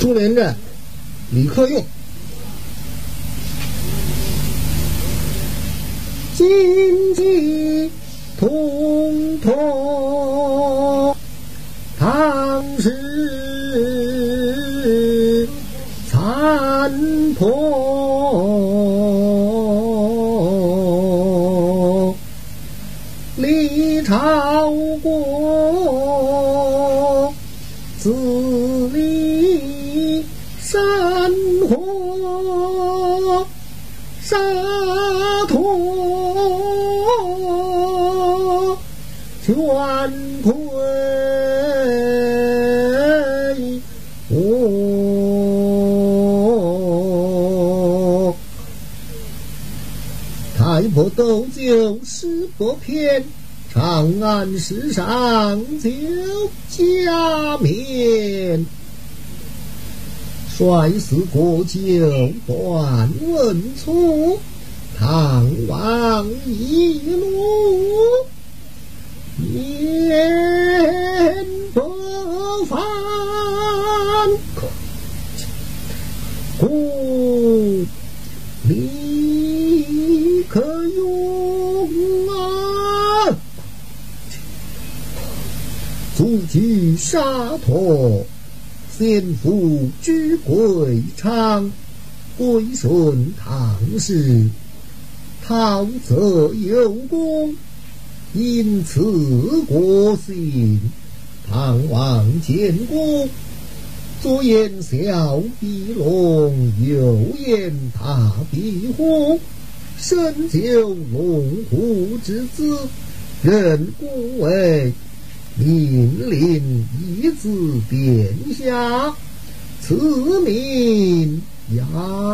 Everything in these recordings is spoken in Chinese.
朱连镇，李克用。金鸡通通，唐诗残破，沙陀。全亏我。太婆斗酒诗不偏，长安市上酒家面。率死过酒断文粗，唐王一怒。言不凡，故李克用啊，祖居沙陀，先父居贵昌，归顺唐氏，唐泽有功。因此国姓，唐王建国。左言小比龙，右言大比虎。身就龙虎之姿，任公为命令一子殿下，赐名杨儿。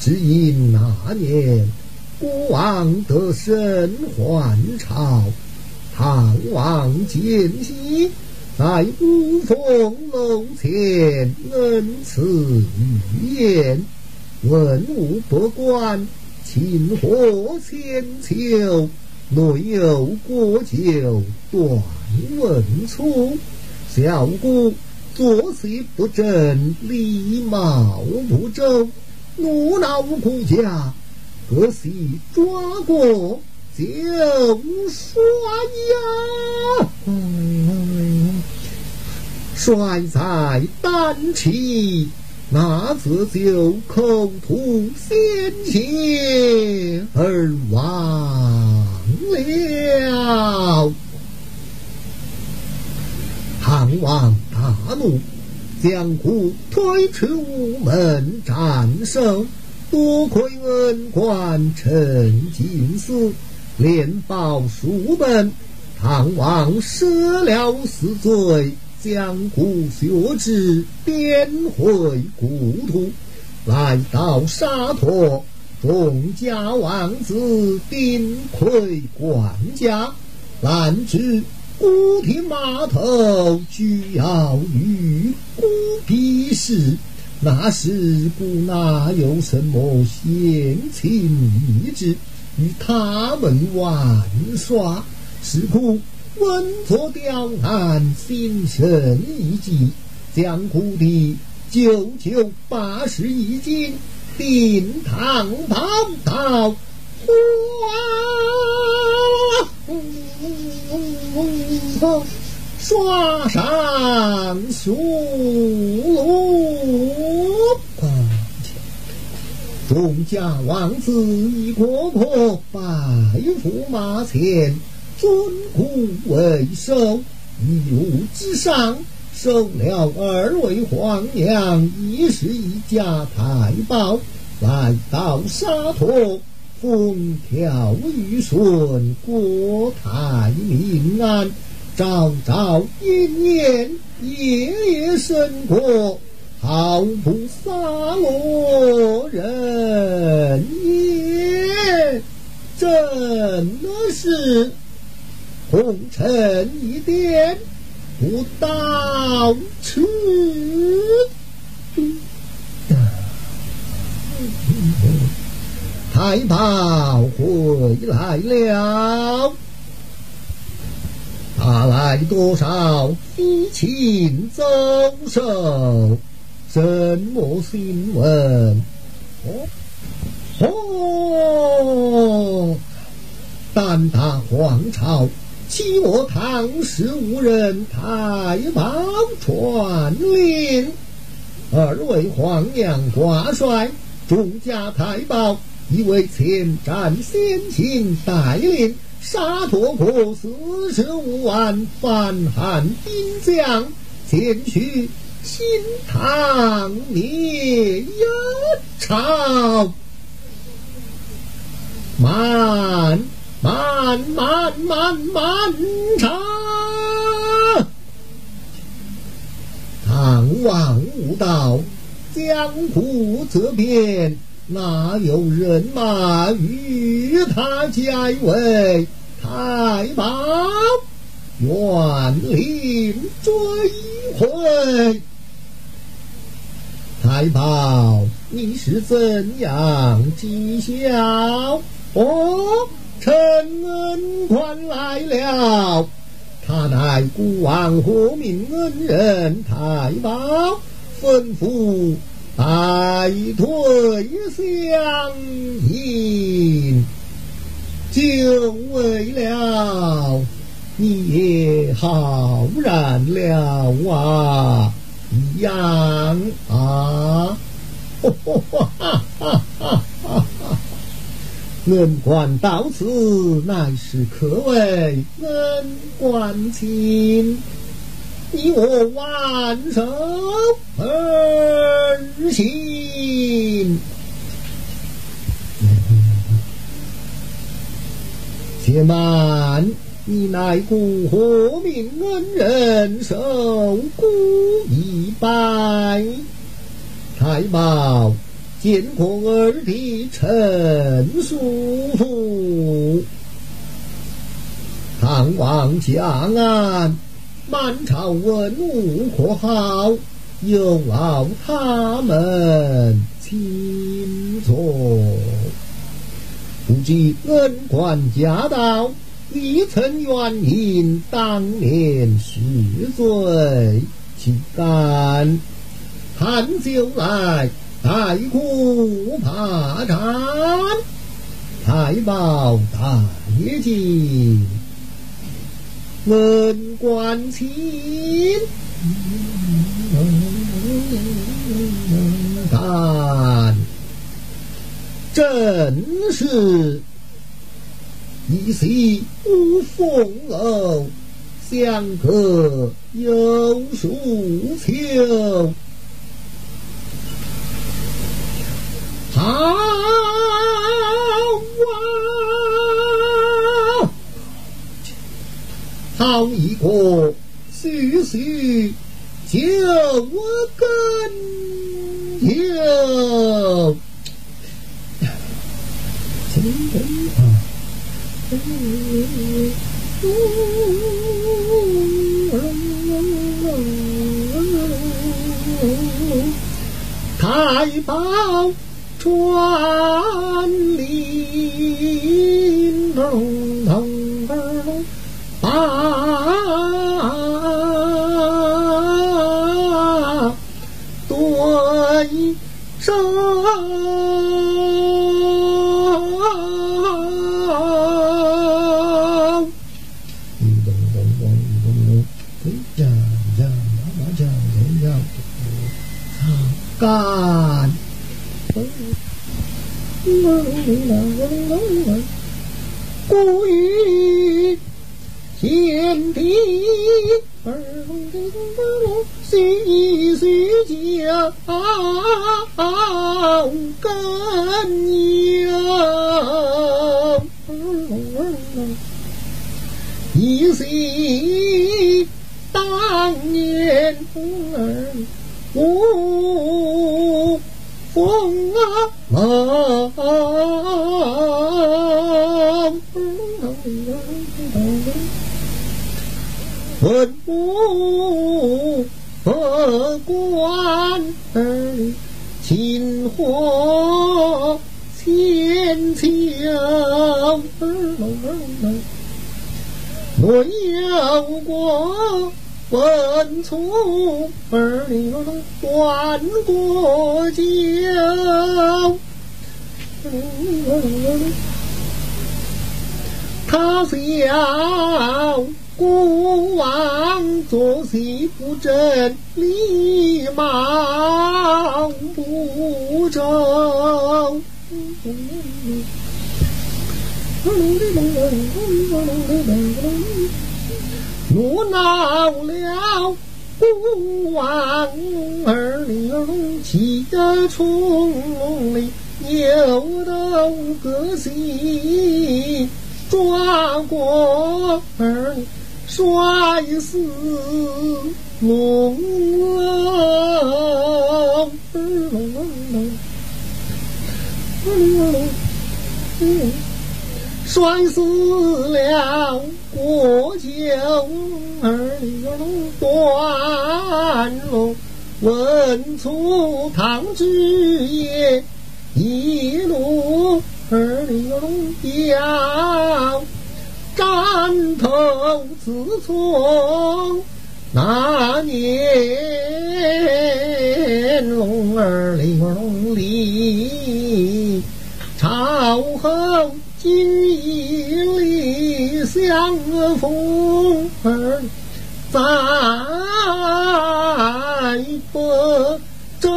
只因那年国王得胜还朝，唐王见喜，在五凤楼前恩赐玉宴，文武百官庆贺千秋，内有国酒断文粗，小姑作息不正，礼貌不周。怒恼国家，可惜抓过就摔呀！摔在丹气，那则就口吐鲜血而亡了。唐王大怒。将虎推出午门斩首，多亏恩官陈进思，连报数本。唐王赦了死罪，将骨血之，贬回故土。来到沙陀，众家王子顶盔冠甲，拦之。古亭码头居要与孤僻时，那时古哪有什么闲情逸致与他们玩耍？是故稳坐雕鞍，心生一计，将古的九九八十一斤定堂宝刀，哇！刷上书路，众家王子一个个拜伏马前，尊古为首，一路之上，收了二位皇娘，一是一家太保，来到沙陀。风调雨顺，国泰民安，朝朝阴炎，夜夜笙歌，毫不洒落人言，真的是红尘一点不到此。太保回来了，拿来多少飞禽走兽？什么新闻？哦哦，胆大皇朝，欺我唐氏无人太保传令，二位皇娘挂帅，众家太保，一位前战先秦带领。沙陀国四十五万反汉兵将，前去新唐灭朝。慢慢慢慢慢长，唐王无道，江湖这边。哪有人马与他结为太保？愿领追回。太保，你是怎样讥笑？哦，臣恩官来了，他乃孤王和命恩人太保，吩咐。待退相迎，就为了你也好染了啊一样啊！哈哈哈哈哈恩官到此，乃是可谓恩官亲。你我挽手而行，且慢，你乃故何命恩人，受孤一拜。太保见过二弟陈叔父，唐王将安。满朝文武可好？有劳他们请坐。不知恩官驾到，未曾原因，当年十罪，岂敢看酒来，待哭怕战，太保大吉。文官亲，但正是一夕无风楼，相隔有数秋。好啊。好一个徐徐九根油，太保，咚咚咚咚咚咚，嘿呀呀，妈妈叫嘿呀，干，故意。天地儿细细讲根由，一夕当年我风啊！文武百官儿，金火千秋我，有过文粗儿女断过脚，他笑孤王作戏不正，礼貌不周。怒恼了孤王儿女气得冲里扭头个心抓过儿摔死龙龙。摔死了国舅儿断龙，问出唐之爷一路儿要斩头自从那年龙儿龙里朝后。今日相逢在不争。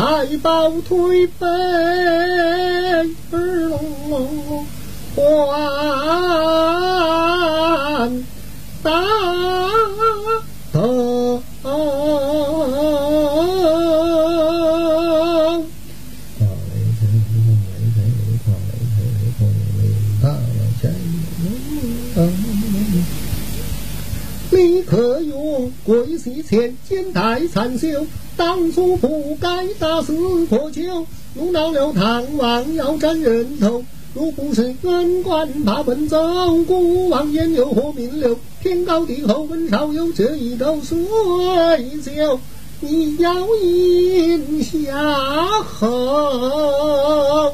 太保推杯儿龙还大头。立刻用桂西前肩带残袖。当初不该打死破旧，弄到了唐王要斩人头。如不是恩官怕奔走，孤王焉有何名流？天高地厚，问少有这一斗水酒，你要饮下后。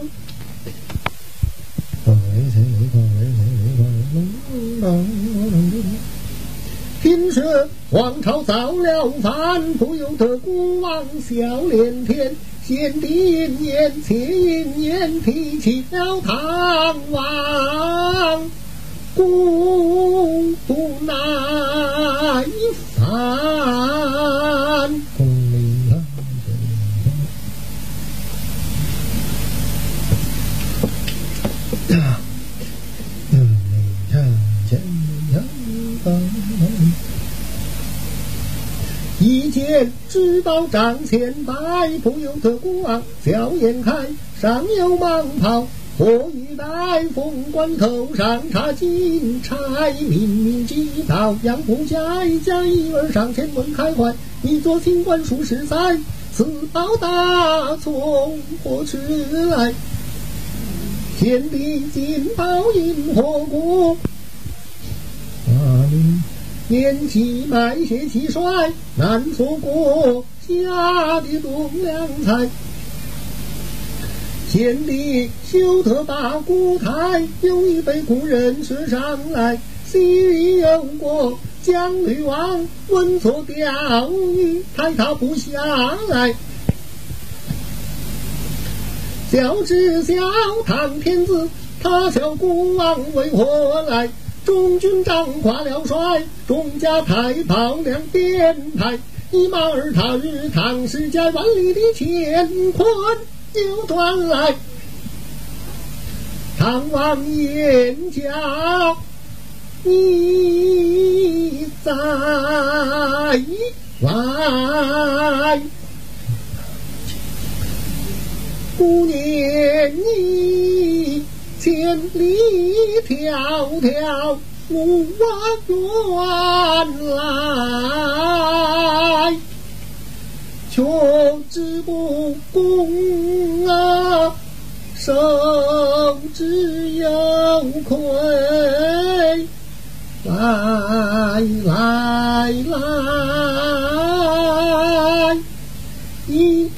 听说王朝造了反，不由得孤王笑连天。先帝一年，妾一年，提起了唐王，孤独难返。一见知道帐前摆，不由得孤王笑颜开。上有蟒袍，火玉带，凤冠头上插金钗，明明知道养不佳，假意儿上前问开怀。一做清官数十载，此宝大从何处来？天地金宝因何故？年纪迈些气衰，难说国家的栋梁才。贤弟休得把孤台，有一杯故人说上来。昔有过江吕王，问错钓鱼，抬他不下来。小知小唐天子，他笑孤王为何来？中军帐挂了帅，众家太保两边排，一马儿踏日唐世家万里的乾坤又传来。唐王言家你在外，不念你。千里迢迢路往远来，却知不公啊，生。受之有愧。来来来，一呀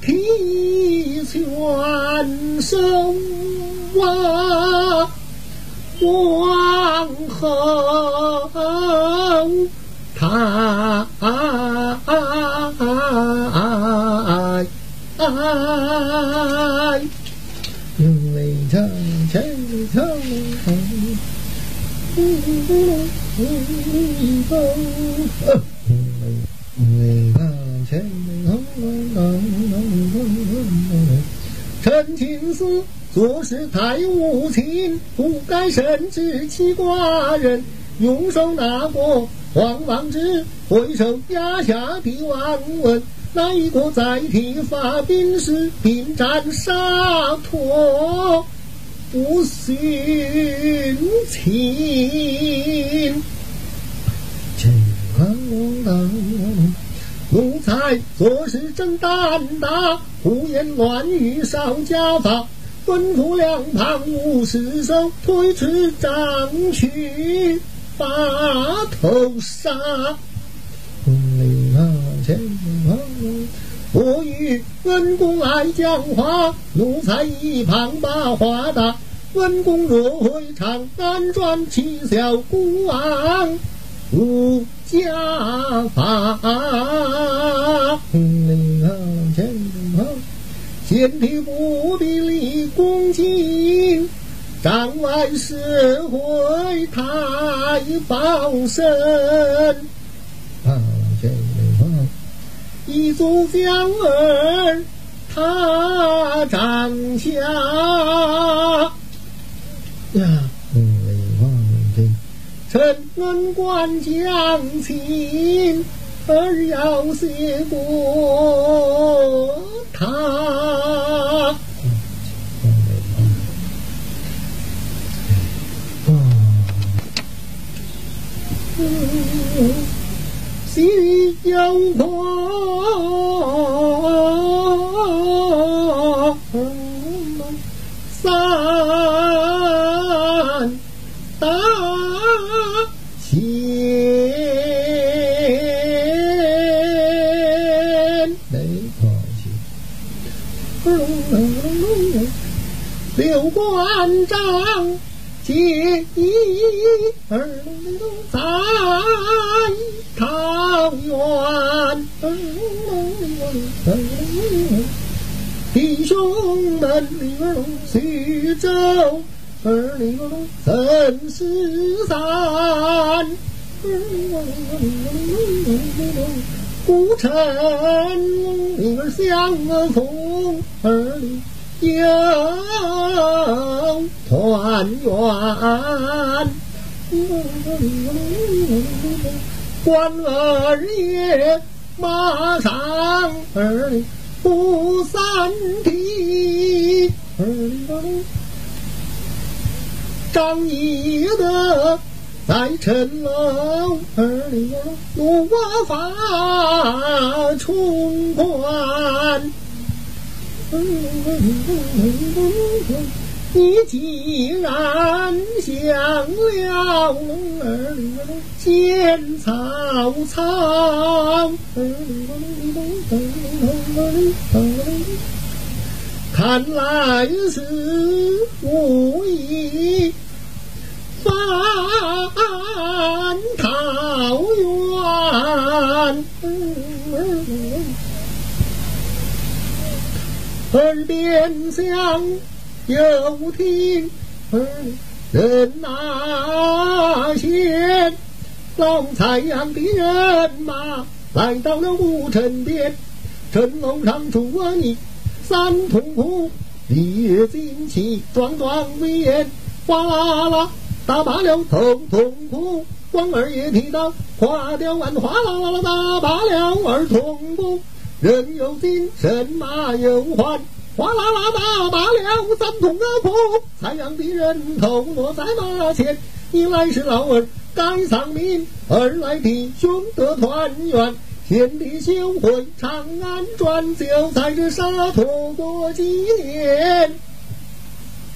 提全手啊，往后抬。因为长城长城，因情思做事太无情，不该深知其寡人，用手拿过黄王之，回首压下帝王文。哪一个在提发兵时兵斩沙陀不殉情？奴才做事真胆大，胡言乱语少家法，吩咐两旁无事手，推迟杖去把头杀。我与恩公来讲话，奴才一旁把话打。恩公若会唱，安转七小孤王家法。先帝不必立功绩，帐外社会太保身。一族将儿他掌下呀，臣恩官将亲儿要谢过他。心有狂，三六关张结义，二龙在。桃园，弟兄们，徐州，儿女曾是散，古城里相逢，儿有团圆。关二爷马上儿不三提，张翼德在城楼，儿女怒发冲冠。你既然降了儿见曹操，看来是无意反桃园。耳边响。又听人那些老蔡阳的人马来到了吴城边，城楼上住了你三通铺，日月旌旗，壮壮威严，哗啦啦打罢了头痛苦。关二爷提刀，划掉腕，哗啦啦啦打罢了二痛苦。人有金，神马有还。哗啦啦打罢了三通阿婆，蔡阳的人头落在马前。一来是老儿该丧命，二来弟兄得团圆。天地修会长安转，就在这沙陀过几年。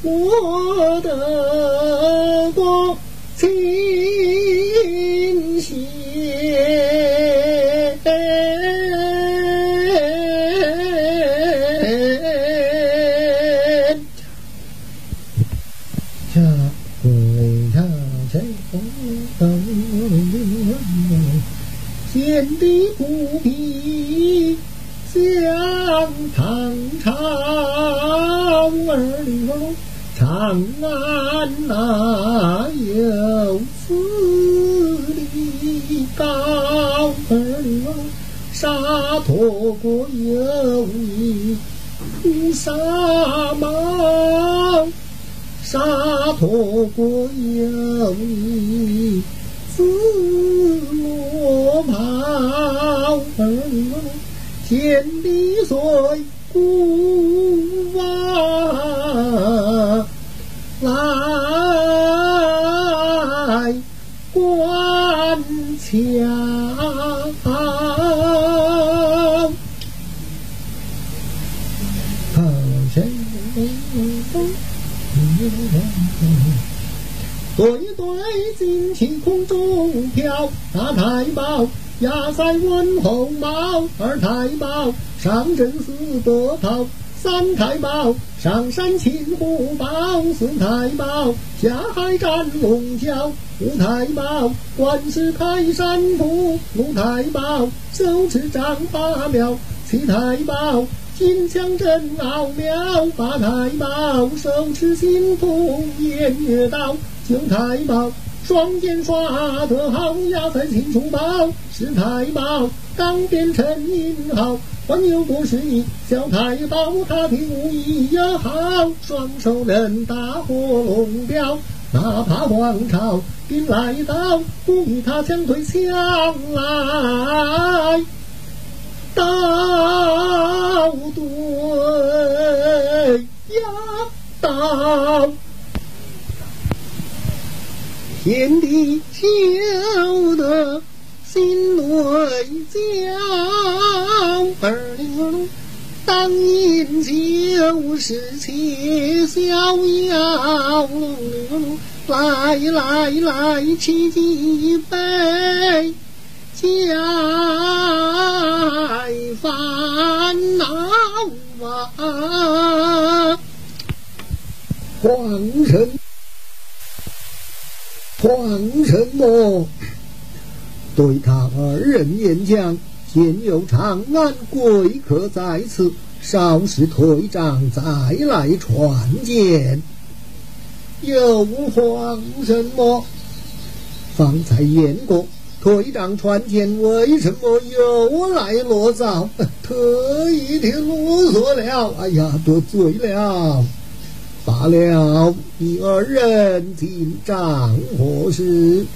我的国清闲，下归他在红灯，见地不平想唐朝儿女哦。长安哪有此地高儿哦，沙陀国有一乌纱帽，沙陀国有一紫罗袍儿哦，天地岁古对旌旗空中飘，大太保压塞问候帽，二太保上阵四得炮。三太保上山擒虎豹，四太保下海斩龙角，五太保管事开山铺，六太保手持丈八苗，七太保金枪镇奥妙，八太保手持新斧偃月刀，九太保双剑耍得好，压在秦楚宝，十太保钢鞭陈英豪。环游国事你小太保，他的武艺也好，双手能打火龙镖，哪怕皇朝兵来到，不与他相对枪来刀对呀刀，天地晓得。心内将儿女当饮就是且逍遥，来来来，沏几杯，解烦恼啊！皇城，皇城么？对他二人演讲，现有长安贵客在此，稍事退帐，再来传见。有慌什么？方才言过，退帐传见，为什么又来啰嗦？特意的啰嗦了。哎呀，得罪了。罢了，你二人进帐何事？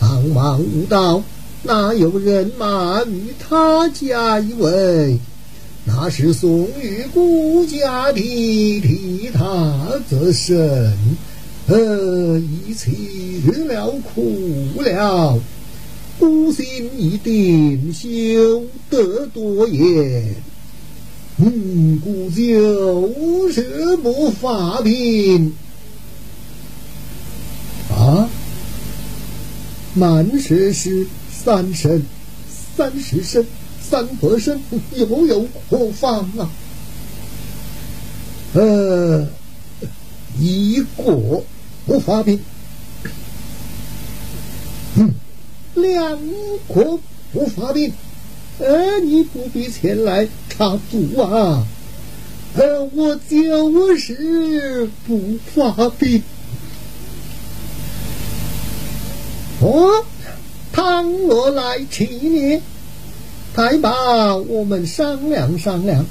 唐王无道。哪有人马与他家一位？那是宋玉孤家的替他则甚？呃，一起了苦了，孤心一定休得多言。嗯，故就是不发兵啊，满十是。三生，三十生，三百生，又有何妨啊？呃，一个不发兵，嗯，两个不发兵，呃，你不必前来插足啊。呃，我就是不发兵。哦。倘若来欺你，太保，我们商量商量，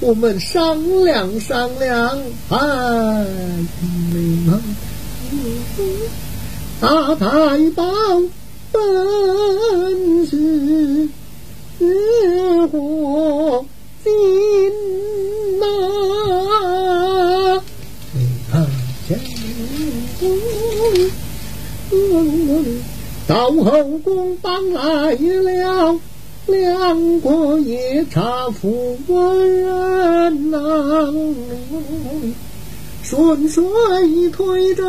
我们商量商量。哎，大太保本是火金呐，到后宫帮来了，两个夜叉夫人呐，顺水推舟，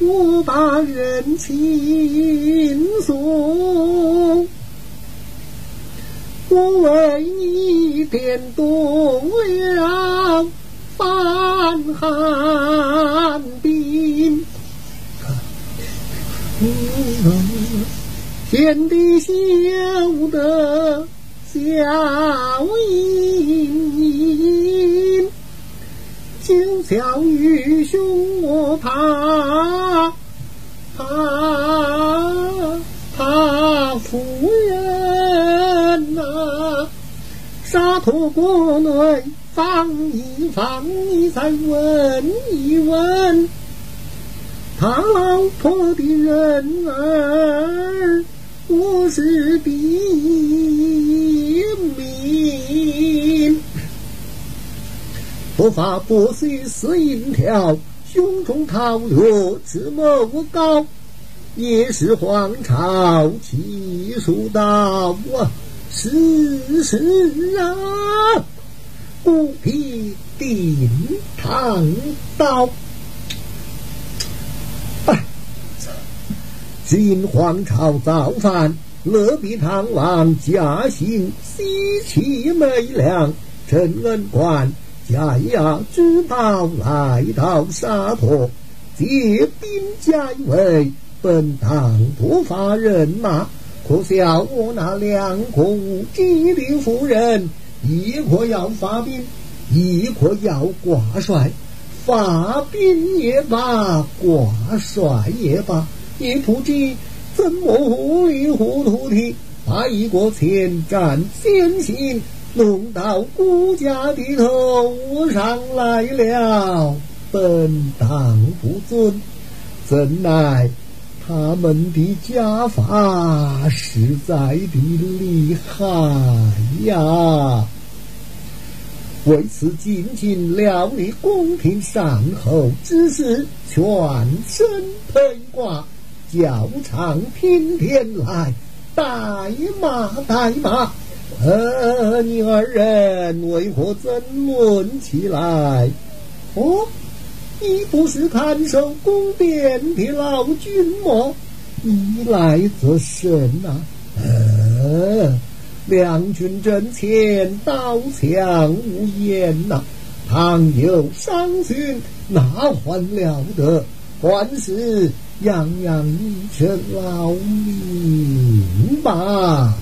我把人情不发不须似银条，胸中桃略自谋高。也是皇朝气数到啊，世事啊，不必定堂刀。今皇朝造反，乐比唐王驾幸，喜气美良，陈恩官驾牙之宝来到沙陀，借兵加位，本当不发人马，可笑我那两个无忌的夫人，一个要发兵，一个要挂帅，发兵也罢，挂帅也罢。也不知怎么糊里糊涂的把一个前战先行弄到孤家的头上来了，本当不尊，怎奈他们的家法实在的厉害呀！为此，仅仅料理宫廷善后之事，全身披挂。叫唱天天来，带马带马，呃，你二人为何争论起来？哦，你不是看守宫殿的老君吗？你来则甚啊？呃，两军阵前，刀枪无言呐，倘有伤勋，那还了得？官司。养养一身老命吧，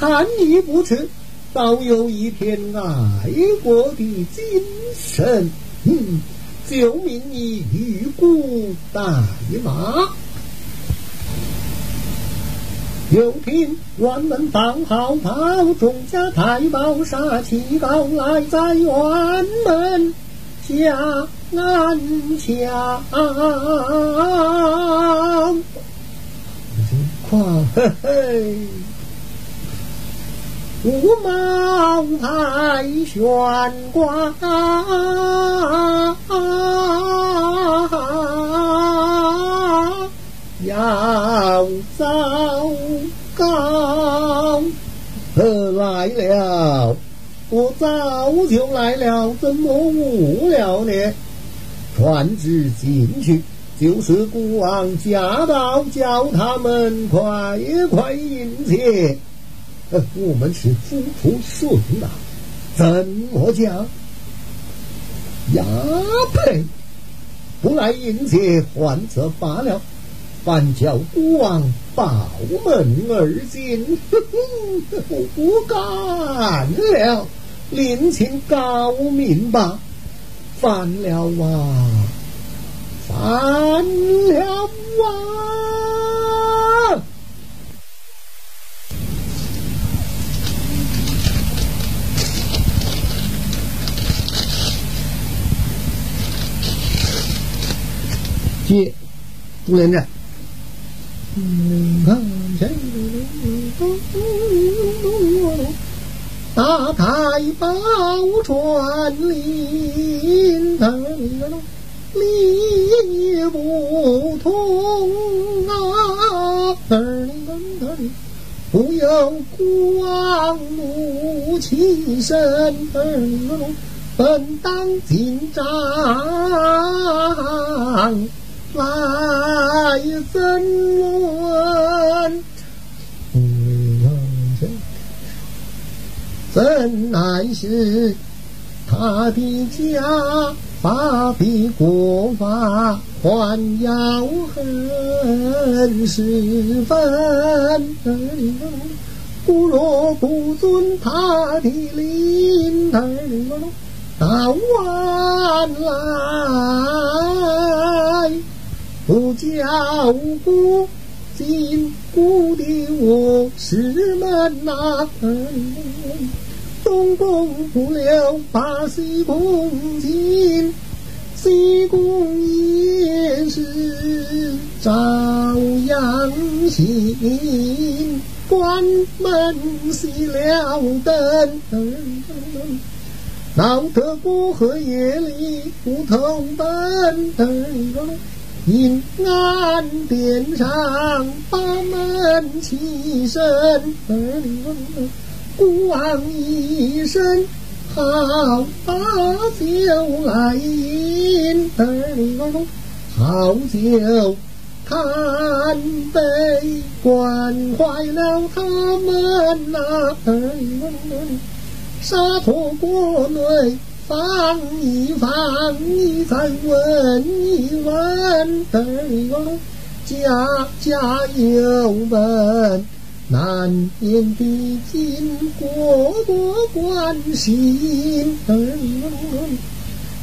看你不吃，倒有一片爱国的精神。嗯，救命你玉骨代马。有听辕门放号炮，众家太保杀气高来在辕门下。安详，况嘿嘿，五毛牌悬挂，要糟糕，来了，我早就来了，怎么误了呢？传旨进去，就是孤王驾到，叫他们快快迎接。我们是夫仆顺呐，怎么讲？呀呸！不来迎接，还则罢了，反叫孤王报门而进，我不干了，另请高明吧。翻了啊，翻了啊！接朱连战。大太保传令，理不通啊！不由光怒起身，分当进帐来争论。怎奈是他的家法比国法还要狠十分，不若不遵他的令，到晚来不叫过紧固的我师门呐。东宫不了把西宫进，西宫也是照样行。关门熄了灯，闹得过河夜里不通灯。银鞍殿上把门起身。孤王一声好酒来饮，好酒贪杯惯坏了他们呐。沙陀国内放一放，你再问一问，家家有本。难念的经过过关心，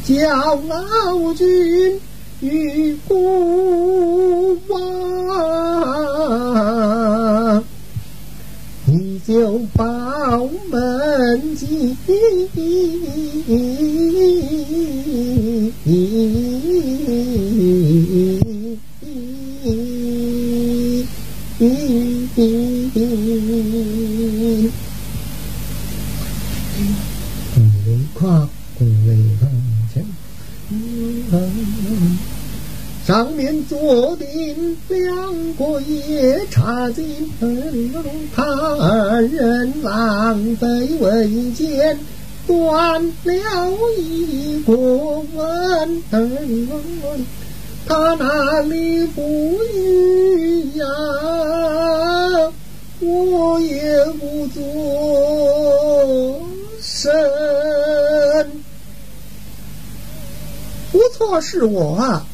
叫老君与孤王，你就报门进。里不语呀？我也不作声。不错，是我啊。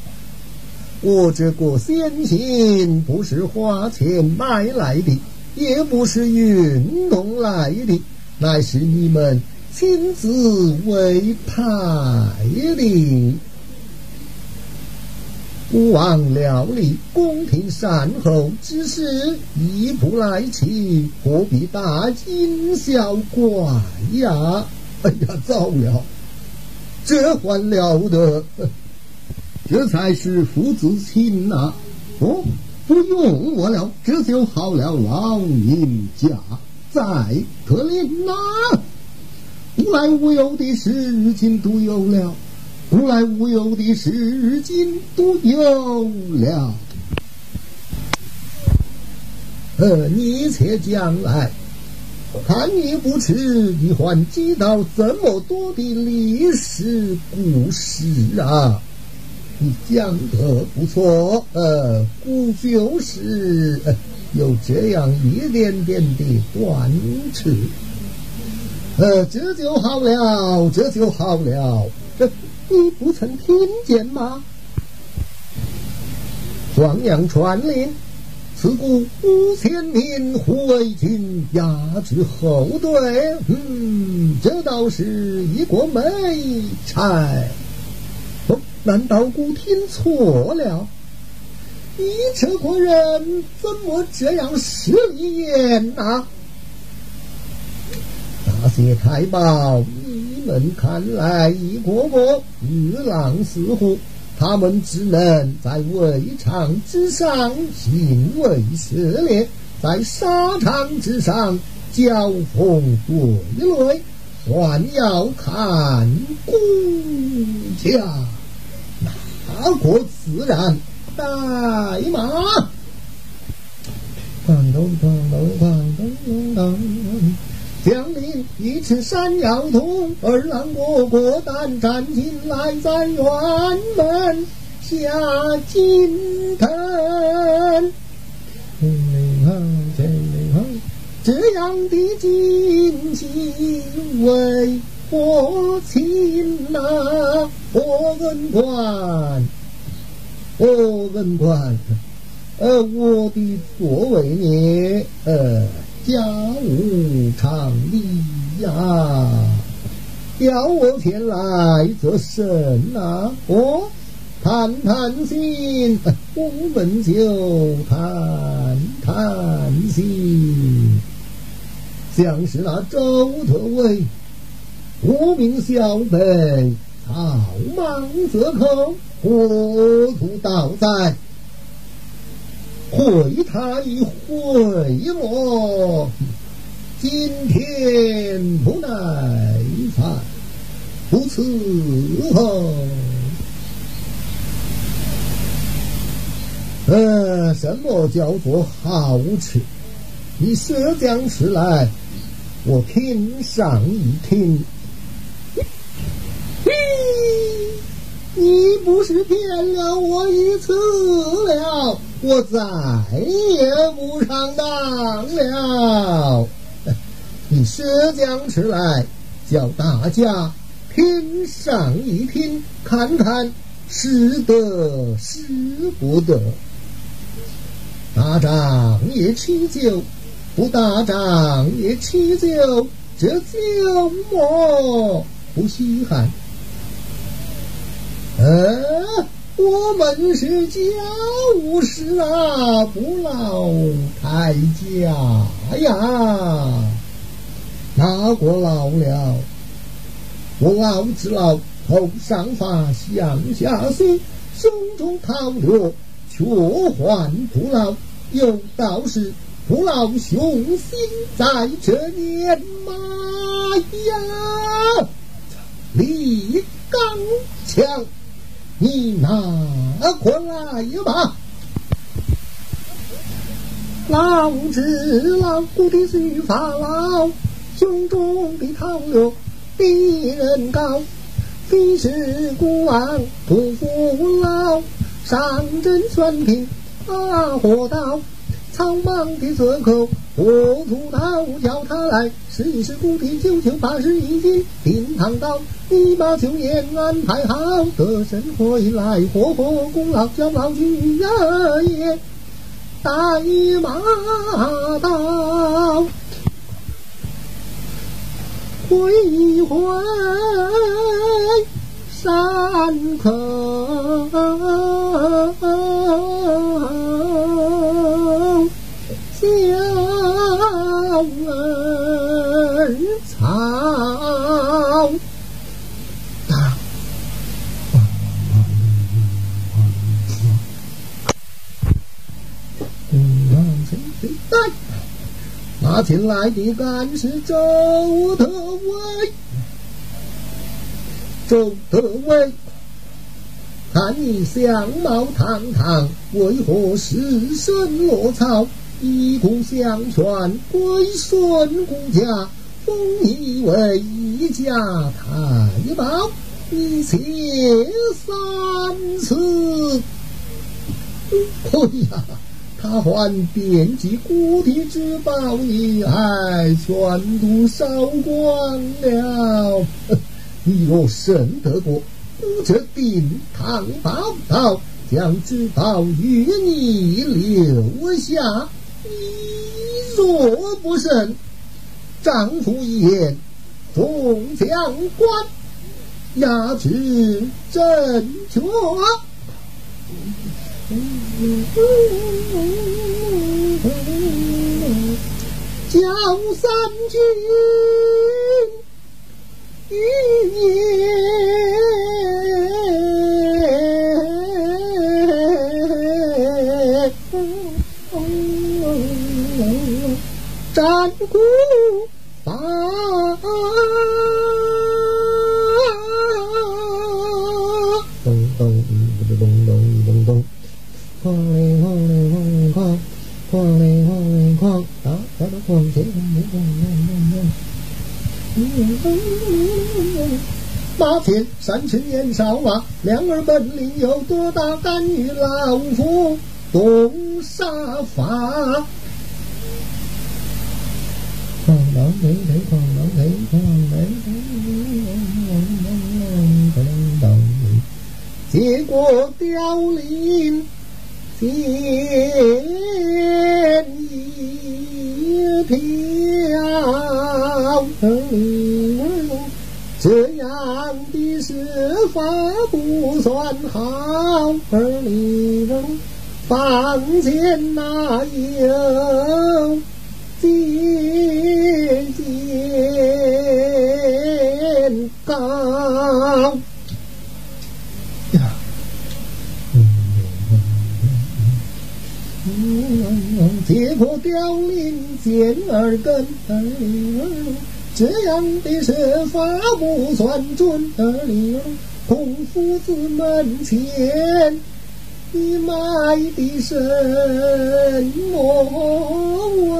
我这个仙心不是花钱买来的，也不是运动来的，乃是你们亲自委派的。不忘料理，宫廷善后之事，一步来齐，何必大惊小怪呀？哎呀，糟了，这还了得！这才是父子亲呐！哦，不用我了，这就好了。老人家在可怜呐，无来无有的事情都有了，无来无有的事情都有了。呃，你且讲来，看你不迟，你还记到这么多的历史故事啊！你讲得不错，呃，故就是有这样一点点的短处，呃，这就好了，这就好了。这你不曾听见吗？皇娘传令，此故五千年回军压制后队，嗯，这倒是一个美差。难道孤听错了？你这个人怎么这样失言呐？那些太保，们看来一个个如狼似虎，他们只能在围场之上行为涉猎，在沙场之上交锋对垒，还要看顾家。哪个自然带马？当当当当当当当！将领一尺山摇动，二郎过过胆战进来，在辕门下金藤。这样的惊喜为何情呐？我文官，我文官，呃，我的座位呢？呃。家务常理呀，叫我前来做甚呐？哦，谈谈心，我们就谈谈心。像是那周特威，无名小辈，草莽则口，糊涂倒在。会他一回我，今天不耐烦，不伺候。呃，什么叫做好吃？你舌将吃来，我听上一听。你不是骗了我一次了？我再也不上当了。你射将出来，叫大家听上一听，看看是得是不得。打仗也吃酒，不打仗也吃酒，这酒么不稀罕？呃。我们是家务事啊，不劳太家呀。哪个老了？我老子老头上发，向下垂，胸中套着，却还不老。有道是不老雄心在这年迈呀，立刚强。你拿过来吧，老子老骨的须发老，胸中的韬略比人高，非是孤王不服老，上阵算平大火刀。苍茫的折口，我土道叫他来试一试骨皮，九九八十一斤，定堂刀，你把酒宴安排好，得胜回来，活活功劳叫老君爷带马到，回回山口。草，那进来的干是周德威，周德威，看你相貌堂堂，为何失身落草？以故相劝，归顺公家。封你为一家太保，一妾三思。哎呀，他还惦记故地之宝，你还全都烧光了。你若生得过，我这定堂报道，将之宝与你留下。你若不慎，丈夫一言，众将官压制正确。叫三军一言，战鼓。啊！咚咚咚咚咚咚咚，哐铃哐铃哐哐，哐铃哐铃哐，打打的哐，前哐铃哐铃哐。马前山前年少啊，两儿本领有多大，敢与老夫动杀伐？狂狼飞飞，狂狼飞，狂狼飞，结果凋零见一条。这样的设法不算好，而你房间哪有凋零见耳根，这样的设法不算准，儿女孔夫子门前，你卖的什么文？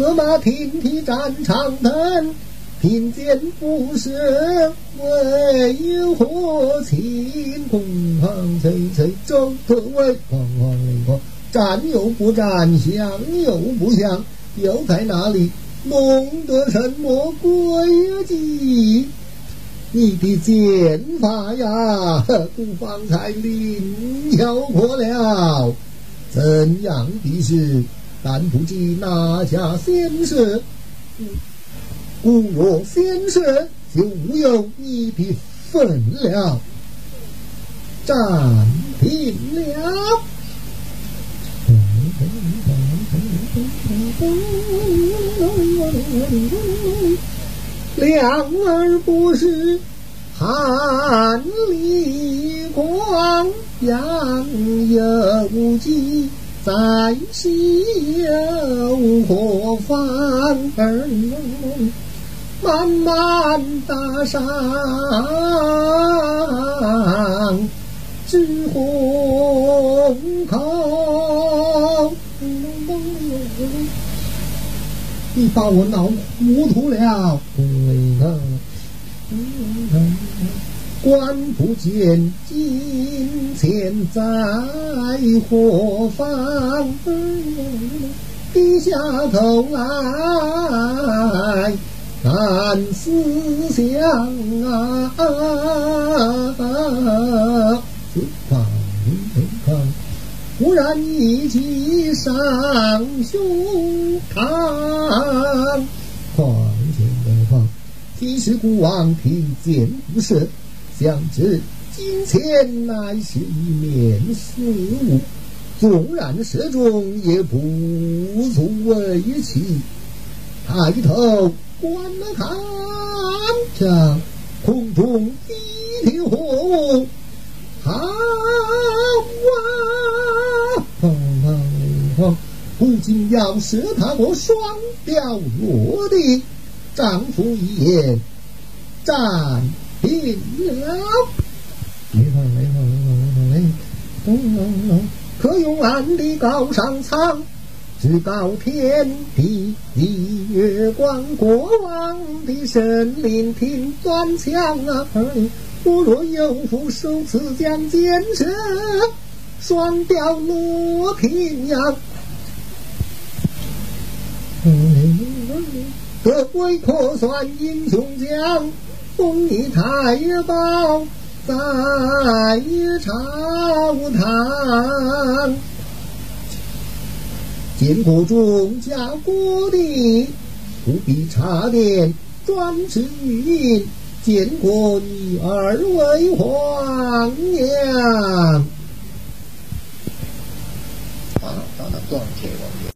我马停蹄战长藤。贫贱不舍，为何情空行催催？周特为惶惶灵慌，战又不战，降又不降，又在哪里弄得什么诡计？你的剑法呀，不方才灵巧破了，怎样的事？但不知哪家先生。故我先生就无有你的份了，暂停了。两儿不是汉里光，杨有基在西有何妨？儿。漫漫大山，只红空。你把我闹糊涂了，观不见金钱在何方？低下头来。看思想啊，自放空，忽然一击上胸膛，狂剑的狂，提示孤王听见不射，想知金钱乃是一面死物，纵然射中也不足为奇，抬头。观了看，向空中一条火物，好啊！不仅要射他我双雕落地，丈夫一言斩定了。没错没错没错没错没错，可用暗地高上苍。至高天地，一月光，国王的神灵听断枪啊！我若有福，受此将建设，双雕落平阳。各位可算英雄将，封你太保，在朝堂。见过众家国的，不必查点专制于建国女儿为皇娘。啊，到那断铁王爷。